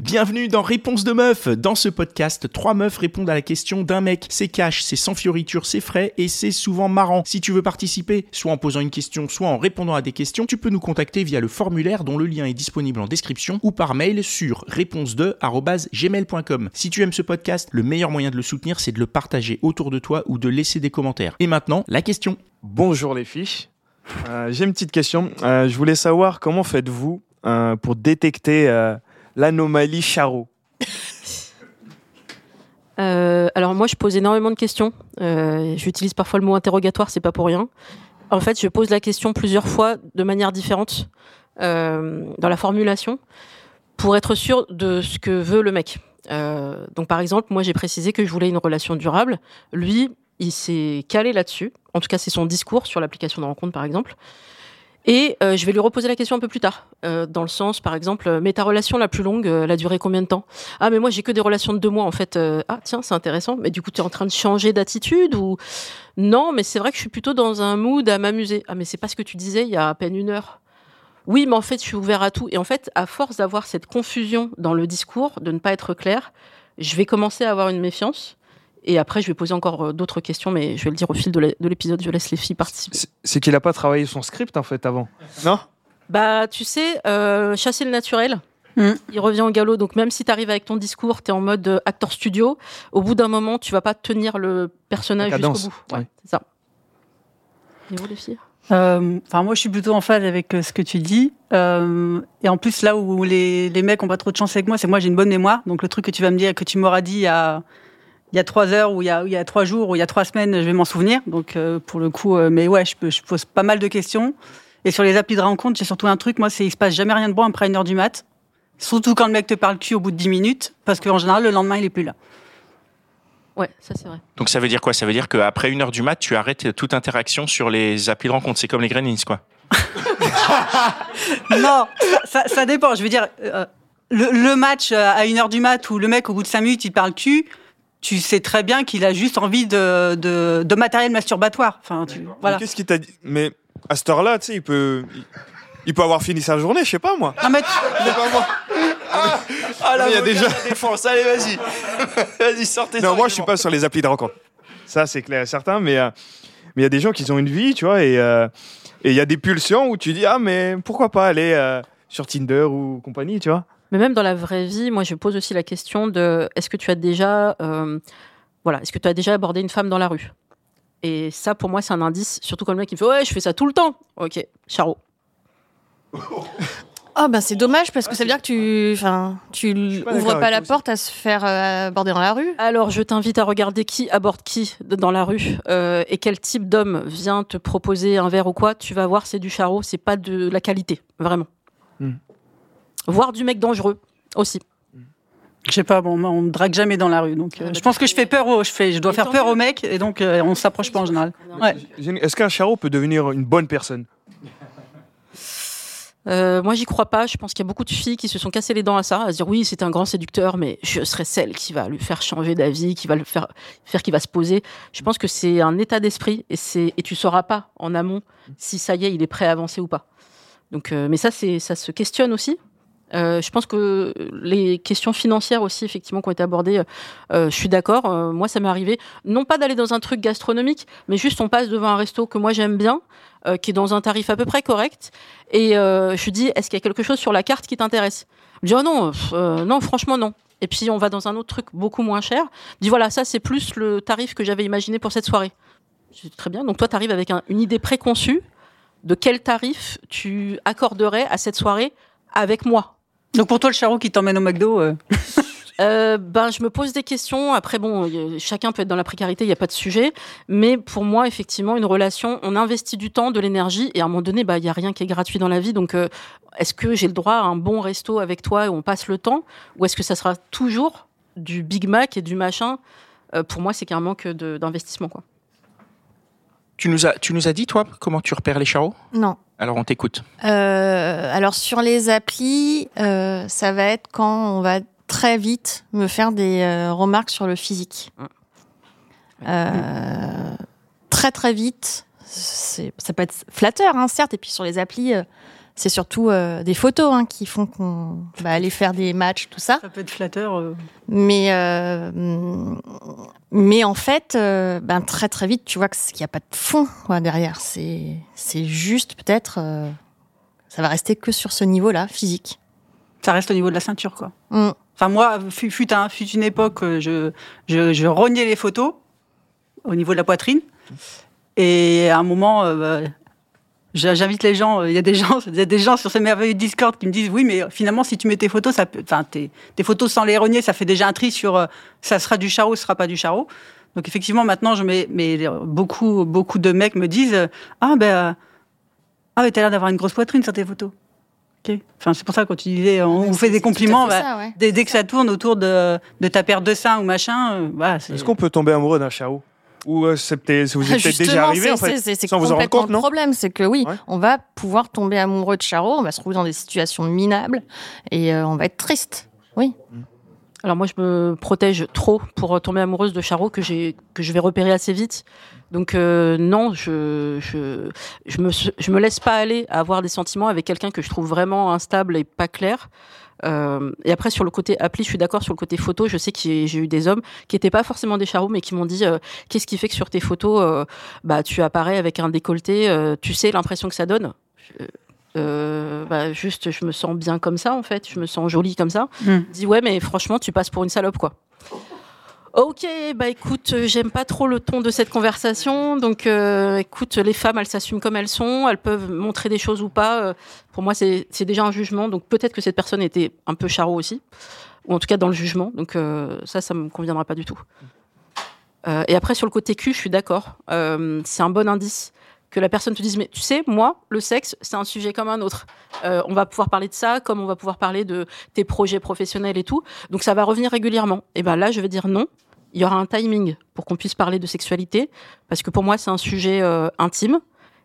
Bienvenue dans Réponse de meuf. Dans ce podcast, trois meufs répondent à la question d'un mec. C'est cash, c'est sans fioriture, c'est frais et c'est souvent marrant. Si tu veux participer, soit en posant une question, soit en répondant à des questions, tu peux nous contacter via le formulaire dont le lien est disponible en description ou par mail sur réponse2@gmail.com. Si tu aimes ce podcast, le meilleur moyen de le soutenir, c'est de le partager autour de toi ou de laisser des commentaires. Et maintenant, la question. Bonjour les filles. Euh, J'ai une petite question. Euh, je voulais savoir comment faites-vous euh, pour détecter l'anomalie Charo Euh, alors moi, je pose énormément de questions. Euh, J'utilise parfois le mot interrogatoire, c'est pas pour rien. En fait, je pose la question plusieurs fois de manière différente euh, dans la formulation pour être sûr de ce que veut le mec. Donc par exemple, moi j'ai précisé que je voulais une relation durable. Lui, il s'est calé là-dessus. En tout cas, c'est son discours sur l'application de rencontre, par exemple. Et euh, je vais lui reposer la question un peu plus tard, euh, dans le sens, par exemple, euh, mais ta relation la plus longue, euh, elle a duré combien de temps? Ah, mais moi j'ai que des relations de deux mois en fait. Euh, ah, tiens, c'est intéressant. Mais du coup, tu es en train de changer d'attitude ou? Non, mais c'est vrai que je suis plutôt dans un mood à m'amuser. Ah, mais c'est pas ce que tu disais il y a à peine une heure. Oui, mais en fait, je suis ouvert à tout. Et en fait, à force d'avoir cette confusion dans le discours, de ne pas être clair, je vais commencer à avoir une méfiance. Et après, je vais poser encore euh, d'autres questions, mais je vais le dire au fil de l'épisode. Je laisse les filles participer. C'est- qu'il a pas travaillé son script en fait avant. Non? Bah, tu sais, euh, chasser le naturel. Mm. Il revient au galop. Donc, même si tu arrives avec ton discours, tu es en mode euh, acteur studio, au bout d'un moment, tu vas pas tenir le personnage jusqu'au bout. Ouais, c'est ça. Et vous, les filles? Euh, Enfin, moi, je suis plutôt en phase avec euh, ce que tu dis. Euh, et en plus, là où les, les mecs ont pas trop de chance avec moi, c'est moi, j'ai une bonne mémoire. Donc, le truc que tu vas me dire, que tu m'auras dit a, il y a trois heures, ou il y a, il y a trois jours, ou il y a trois semaines, je vais m'en souvenir. Donc, euh, pour le coup, euh, mais ouais, je, peux, je pose pas mal de questions. Et sur les applis de rencontre, j'ai surtout un truc, moi, c'est il se passe jamais rien de bon après une heure du mat. Surtout quand le mec te parle cul au bout de 10 minutes, parce qu'en général, le lendemain, il est plus là. Ouais, ça c'est vrai. Donc ça veut dire quoi? Ça veut dire qu'après une heure du mat, tu arrêtes toute interaction sur les applis de rencontre. C'est comme les Gremlins, quoi. Non, ça, ça dépend. Je veux dire, euh, le, le match à une heure du mat où le mec, au bout de cinq minutes, il parle cul, tu sais très bien qu'il a juste envie de, de, de matériel masturbatoire. Enfin, tu, voilà. Mais Qu'est-ce qu'il t'a dit? Mais à cette heure-là, tu sais, il peut, il, il peut avoir fini sa journée, je sais pas moi. Non, mais C'est pas moi. Ah là, il y a déjà- la défense. Allez, vas-y. vas-y, sortez Non, moi je suis pas sur les applis de rencontre. Ça c'est clair et certain, mais euh, mais il y a des gens qui ont une vie, tu vois, et euh, et il y a des pulsions où tu dis ah mais pourquoi pas aller euh, sur Tinder ou compagnie, tu vois. Mais même dans la vraie vie, moi, je pose aussi la question de est-ce que tu as déjà, euh, voilà, est-ce que tu as déjà abordé une femme dans la rue? Et ça, pour moi, c'est un indice. Surtout quand le mec il me fait ouais, je fais ça tout le temps. Ok, charo. Oh ben c'est dommage parce que ça veut dire que tu, enfin, tu pas ouvres pas la porte à se faire euh, aborder dans la rue. Alors, je t'invite à regarder qui aborde qui dans la rue euh, et quel type d'homme vient te proposer un verre ou quoi. Tu vas voir, c'est du charreau, c'est pas de la qualité, vraiment. Hmm. Voir du mec dangereux aussi. je sais pas, bon, moi, on me drague jamais dans la rue. Donc, euh, Ah, je bah, pense que je fais peur aux, je fais, je dois faire peur aux mecs, et donc euh, on s'approche pas en général. Ouais. Est-ce qu'un charreau peut devenir une bonne personne? Euh, moi, j'y crois pas. Je pense qu'il y a beaucoup de filles qui se sont cassées les dents à ça, à se dire oui, c'est un grand séducteur, mais je serai celle qui va lui faire changer d'avis, qui va le faire faire qu'il va se poser. Je pense que c'est un état d'esprit et c'est et tu sauras pas en amont si ça y est, il est prêt à avancer ou pas. Donc, euh, mais ça, c'est ça se questionne aussi. Euh, je pense que les questions financières aussi, effectivement, qui ont été abordées, euh, je suis d'accord. Euh, moi, ça m'est arrivé, non pas d'aller dans un truc gastronomique, mais juste on passe devant un resto que moi j'aime bien, euh, qui est dans un tarif à peu près correct, et euh, je dis, est-ce qu'il y a quelque chose sur la carte qui t'intéresse? Me dit, oh non, euh, non, franchement non. Et puis on va dans un autre truc beaucoup moins cher. Il dit, voilà, ça c'est plus le tarif que j'avais imaginé pour cette soirée. Je dis, très bien. Donc toi, tu arrives avec un- une idée préconçue de quel tarif tu accorderais à cette soirée avec moi. Donc pour toi, le charreau qui t'emmène au McDo, euh, Euh, ben, je me pose des questions. Après, bon, chacun peut être dans la précarité, il n'y a pas de sujet. Mais pour moi, effectivement, une relation, on investit du temps, de l'énergie, et à un moment donné, bah, il n'y a rien qui est gratuit dans la vie. Donc, euh, est-ce que j'ai le droit à un bon resto avec toi et on passe le temps? Ou est-ce que ça sera toujours du Big Mac et du machin? Euh, Pour moi, c'est qu'un manque d'investissement, quoi. Tu nous as, tu nous as dit, toi, comment tu repères les charros Non. Alors, on t'écoute. Euh, alors sur les applis, euh, ça va être quand on va très vite me faire des euh, remarques sur le physique. Euh, très très vite, c'est- ça peut être flatteur, hein, certes. Et puis sur les applis, euh, c'est surtout euh, des photos hein, qui font qu'on va aller faire des matchs, tout ça. Ça peut être flatteur. euh. Mais, euh, mais en fait, ben, très très vite, tu vois qu'il n'y a pas de fond quoi, derrière. C'est c'est juste peut-être. ça va rester que sur ce niveau-là, physique. Ça reste au niveau de la ceinture, quoi. Mm. Enfin, moi, fut, fut, un- fut une époque, je, je, je rognais les photos au niveau de la poitrine. Et à un moment, bah, j'invite les gens, euh, il y a des gens, il y a des gens sur ce merveilleux Discord qui me disent oui, mais finalement, si tu mets tes photos, ça peut, enfin, tes, tes photos sans les rogner, ça fait déjà un tri sur euh, ça sera du charreau, ce sera pas du charreau. Donc effectivement, maintenant, je mets, mais euh, beaucoup, beaucoup de mecs me disent ah ben, ah mais t'as l'air d'avoir une grosse poitrine sur tes photos. Ok. Enfin, c'est pour ça quand tu disais, on vous fait des compliments. bah, ça, ouais. Dès, dès que ça tourne autour de, de ta paire de seins ou machin, euh, c'est- Est-ce qu'on peut tomber amoureux d'un charou Ou euh, c'est peut-être- vous êtes peut-être déjà arrivé en c'est- fait, c'est- sans vous en rendre complètement compte, le non problème, c'est que oui, Ouais. on va pouvoir tomber amoureux de Charo, on va se retrouver dans des situations minables et euh, on va être triste. Oui. Alors moi, je me protège trop pour euh, tomber amoureuse de Charo que j'ai que je vais repérer assez vite. Donc euh, non, je je je me je me laisse pas aller à avoir des sentiments avec quelqu'un que je trouve vraiment instable et pas clair. Euh, et après sur le côté appli, je suis d'accord sur le côté photo. Je sais que j'ai eu des hommes qui étaient pas forcément des charros, mais qui m'ont dit euh, qu'est-ce qui fait que sur tes photos, euh, bah tu apparais avec un décolleté, tu sais l'impression que ça donne? Euh, bah, juste, je me sens bien comme ça en fait, je me sens jolie comme ça Mm. dit ouais mais franchement tu passes pour une salope quoi. Ok, bah écoute, euh, j'aime pas trop le ton de cette conversation, donc euh, écoute, les femmes elles s'assument comme elles sont, elles peuvent montrer des choses ou pas. euh, pour moi c'est déjà un jugement, donc peut-être que cette personne était un peu charreau aussi, ou en tout cas dans le jugement, donc ça ça me conviendra pas du tout. Et après sur le côté cul, je suis d'accord, c'est un bon indice que la personne te dise mais tu sais moi le sexe c'est un sujet comme un autre. Euh, on va pouvoir parler de ça, comme on va pouvoir parler de tes projets professionnels et tout. Donc ça va revenir régulièrement. Et ben là, je vais dire non. Il y aura un timing pour qu'on puisse parler de sexualité, parce que pour moi, c'est un sujet euh, intime.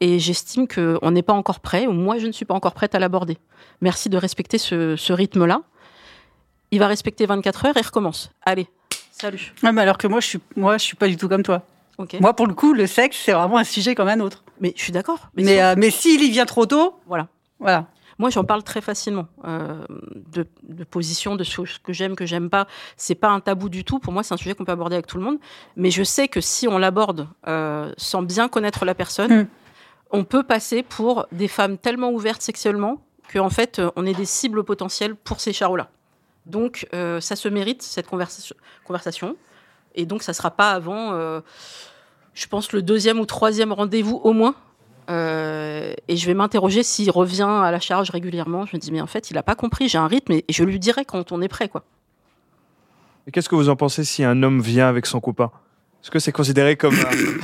Et j'estime qu'on n'est pas encore prêt, ou moi, je ne suis pas encore prête à l'aborder. Merci de respecter ce, ce rythme-là. Il va respecter 24 heures et recommence. Allez, salut. Ouais, mais alors que moi, je suis, moi, je suis pas du tout comme toi. Moi, pour le coup, le sexe, c'est vraiment un sujet comme un autre. Mais je suis d'accord. Mais, Mais, euh, mais s'il y vient trop tôt, voilà. voilà. Moi, j'en parle très facilement euh, de, de position, de choses que j'aime, que j'aime pas. C'est pas un tabou du tout. Pour moi, c'est un sujet qu'on peut aborder avec tout le monde. Mais je sais que si on l'aborde euh, sans bien connaître la personne, Mm. on peut passer pour des femmes tellement ouvertes sexuellement qu'en fait, euh, on est des cibles potentielles pour ces charros-là. Donc, euh, ça se mérite cette conversation. conversation. Et donc, ça sera pas avant, je pense, le deuxième ou troisième rendez-vous au moins. Euh, et je vais m'interroger s'il revient à la charge régulièrement. Je me dis, mais en fait, il n'a pas compris, j'ai un rythme et, je lui dirai quand on est prêt. quoi. Et qu'est-ce que vous en pensez si un homme vient avec son copain? Est-ce que c'est considéré comme euh,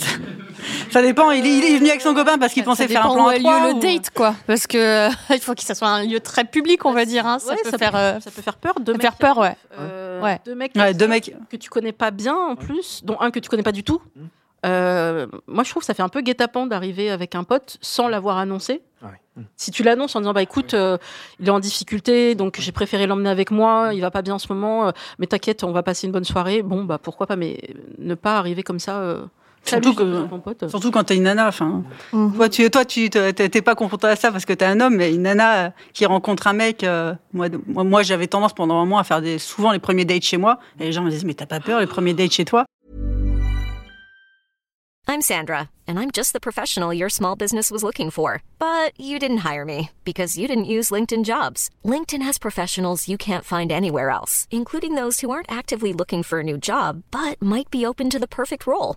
Ça dépend. Il est, il est venu avec son copain parce qu'il Ça pensait faire un plan où à a trois. lieu le ou- date, quoi. Parce que il faut que ça soit un lieu très public, on va dire. hein. Ça Ouais, peut faire. euh, ça peut faire peur. Mecs faire peur, ouais. euh, Ouais. Deux mecs, Ouais, comme deux ça, mecs. que tu connais pas bien en plus, dont un que tu connais pas du tout. Mm. Euh, moi, je trouve que ça fait un peu guet-apens d'arriver avec un pote sans l'avoir annoncé. Ah oui. Mm. Si tu l'annonces en disant bah écoute, euh, il est en difficulté, donc j'ai préféré l'emmener avec moi, il va pas bien en ce moment, euh, mais t'inquiète, on va passer une bonne soirée. Bon bah pourquoi pas, mais ne pas arriver comme ça. Surtout que- pote. Surtout quand t'es une nana. Enfin, Mhm. toi, tu, toi, tu t'es pas confronté à ça parce que t'es un homme, mais une nana euh, qui rencontre un mec. euh, moi, moi, moi, j'avais tendance pendant un moment à faire des, souvent les premiers dates chez moi, et les gens me disaient mais t'as pas peur les premiers dates chez toi? I'm Sandra, and I'm just the professional your small business was looking for. But you didn't hire me because you didn't use LinkedIn jobs. LinkedIn has professionals you can't find anywhere else, including those who aren't actively looking for a new job but might be open to the perfect role,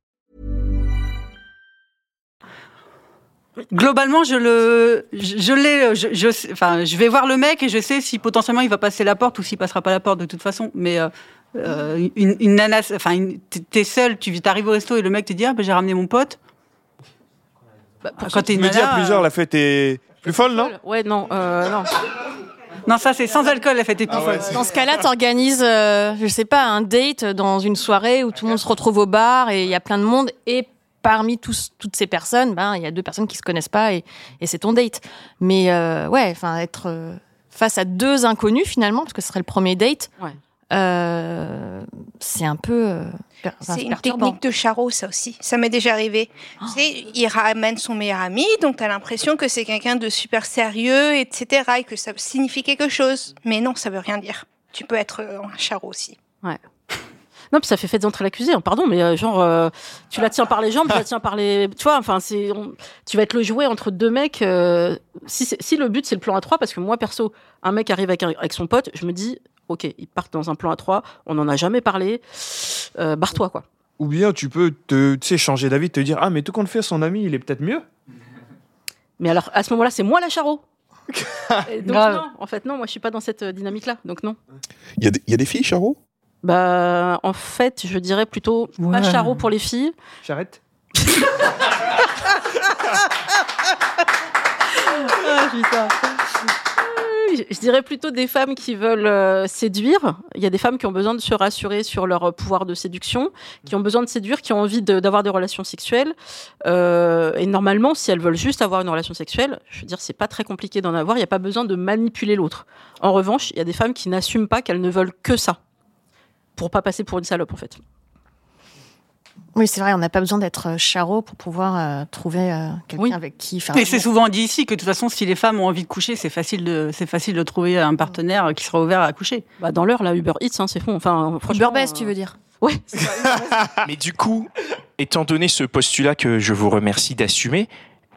Globalement, je le, je, je l'ai, je, enfin, je vais voir le mec et je sais si potentiellement il va passer la porte ou s'il passera pas la porte de toute façon. Mais euh, euh, une, une nana, enfin, t'es- t'es seul, tu arrives au resto et le mec te dit ah ben j'ai ramené mon pote. Bah, pour Quand t'es une Me dire nana, plusieurs, euh, la fête est plus folle, non Ouais, non, euh, non. non ça c'est sans alcool la fête est plus Ah ouais, folle. Dans ce cas-là, t'organises, euh, je sais pas, un date dans une soirée où tout le monde se retrouve au bar et il y a plein de monde et parmi tous, toutes ces personnes, ben il y a deux personnes qui se connaissent pas et, et c'est ton date. Mais euh, ouais, enfin être euh, face à deux inconnus finalement, parce que ce serait le premier date. Ouais. euh, c'est un peu euh, C'est une technique de charreau, ça aussi. Ça m'est déjà arrivé. Tu sais, il ramène son meilleur ami, donc tu as l'impression que c'est quelqu'un de super sérieux, etc., et que ça signifie quelque chose. Mais non, ça veut rien dire. Tu peux être un charreau aussi. Non, puis ça fait fête d'entrée l'accusé, hein, pardon, mais euh, genre, euh, tu la tiens par les jambes, tu la tiens par les. Tu vois, enfin, c'est. on- Tu vas être le jouet entre deux mecs. euh, si, si le but, c'est le plan à trois, parce que moi, perso, un mec arrive avec, un- avec son pote, je me dis, ok, ils partent dans un plan à trois, on n'en a jamais parlé, euh, barre-toi, quoi. Ou bien tu peux te, tu sais, changer d'avis, te dire Ah, mais tout compte fait, son ami, il est peut-être mieux. Mais alors, à ce moment-là, c'est moi la charo. Donc, non, en fait, non, moi, je suis pas dans cette dynamique-là, donc non. Il y, a des- il y a des filles, Charo Bah, en fait, je dirais plutôt pas Ouais. charo pour les filles. J'arrête. Je je dirais plutôt des femmes qui veulent euh, séduire. Il y a des femmes qui ont besoin de se rassurer sur leur pouvoir de séduction, qui ont besoin de séduire, qui ont envie de- d'avoir des relations sexuelles. Euh, et normalement, si elles veulent juste avoir une relation sexuelle, je veux dire, c'est pas très compliqué d'en avoir. Il n'y a pas besoin de manipuler l'autre. En revanche, il y a des femmes qui n'assument pas qu'elles ne veulent que ça, pour pas passer pour une salope, en fait. Oui, c'est vrai, on n'a pas besoin d'être euh, charreau pour pouvoir euh, trouver euh, quelqu'un Oui. avec qui faire. Et c'est souvent dit ici que de toute façon, si les femmes ont envie de coucher, c'est facile de, c'est facile de trouver un partenaire qui sera ouvert à coucher. Bah, dans l'heure, là, Uber Eats, hein, c'est fond. Enfin. Burbès, euh, tu veux dire Ouais. Mais du coup, étant donné ce postulat que je vous remercie d'assumer,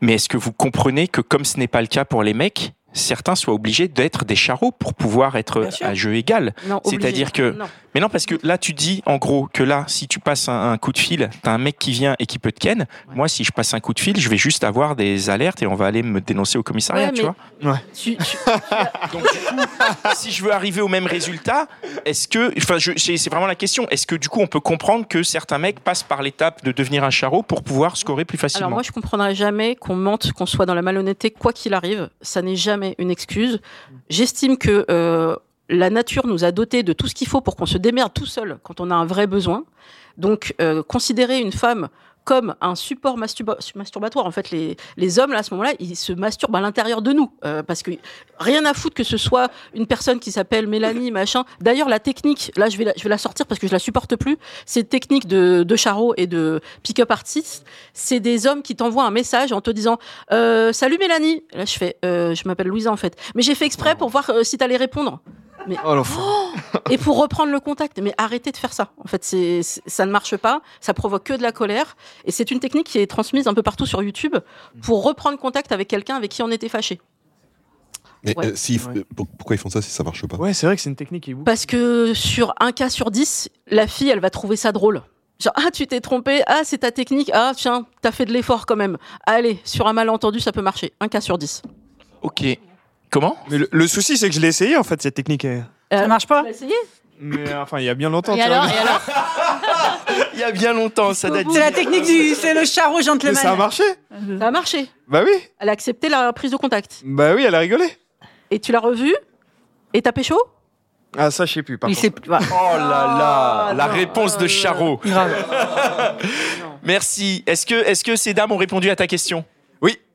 mais est-ce que vous comprenez que comme ce n'est pas le cas pour les mecs, certains soient obligés d'être des charros pour pouvoir être à jeu égal. C'est-à-dire que- Non. Mais non, parce que là, tu dis en gros que là, si tu passes un, un coup de fil, t'as un mec qui vient et qui peut te ken. Moi, si je passe un coup de fil, je vais juste avoir des alertes et on va aller me dénoncer au commissariat, Ouais, tu vois. Tu- tu- Donc du coup, si je veux arriver au même résultat, est-ce que, enfin, c'est vraiment la question. Est-ce que du coup, on peut comprendre que certains mecs passent par l'étape de devenir un charreau pour pouvoir scorer plus facilement? Alors moi, je comprendrai jamais qu'on mente, qu'on soit dans la malhonnêteté, quoi qu'il arrive. Ça n'est jamais une excuse. J'estime que euh, la nature nous a dotés de tout ce qu'il faut pour qu'on se démerde tout seul quand on a un vrai besoin. Donc, euh, considérer une femme comme un support masturba- masturbatoire. En fait, les, les hommes, là, à ce moment-là, ils se masturbent à l'intérieur de nous. Euh, parce que rien à foutre que ce soit une personne qui s'appelle Mélanie, machin. D'ailleurs, la technique, là, je vais la, je vais la sortir parce que je la supporte plus. Cette technique de, de charreau et de pick-up artist, c'est des hommes qui t'envoient un message en te disant euh, Salut Mélanie. Là, je fais euh, Je m'appelle Louisa, en fait. Mais j'ai fait exprès pour voir euh, si t'allais répondre. Oh l'enfant. Et pour reprendre le contact. Mais arrêtez de faire ça. En fait, c'est, ça ne marche pas. Ça provoque que de la colère. Et c'est une technique qui est transmise un peu partout sur YouTube pour reprendre contact avec quelqu'un avec qui on était fâché. Mais Ouais. euh, si, Ouais. euh, pour- pourquoi ils font ça si ça marche pas? Ouais, c'est vrai que c'est une technique qui. Parce que sur un cas sur dix, la fille, elle va trouver ça drôle. Genre, ah, tu t'es trompé, ah, c'est ta technique, ah, tiens, t'as fait de l'effort quand même. Allez, sur un malentendu, ça peut marcher. Un cas sur dix. Ok. Comment? Mais le, le souci, c'est que je l'ai essayé en fait, cette technique. Euh, Ça marche pas Mais euh, enfin, il y a bien longtemps. Et tu vois, alors, mais- et alors Il y a bien longtemps, ça date. C'est la technique du, c'est le charreau Mais gentleman. ça a marché. Ça a marché. Bah oui. Elle a accepté la prise de contact. Bah oui, elle a rigolé. Et tu l'as revue Et t'as pécho Ah, ça, je sais plus. Par Il contre. sait plus. Oh là là, Ah, la non, réponse de charreau. Grave. Merci. Est-ce que, est-ce que ces dames ont répondu à ta question?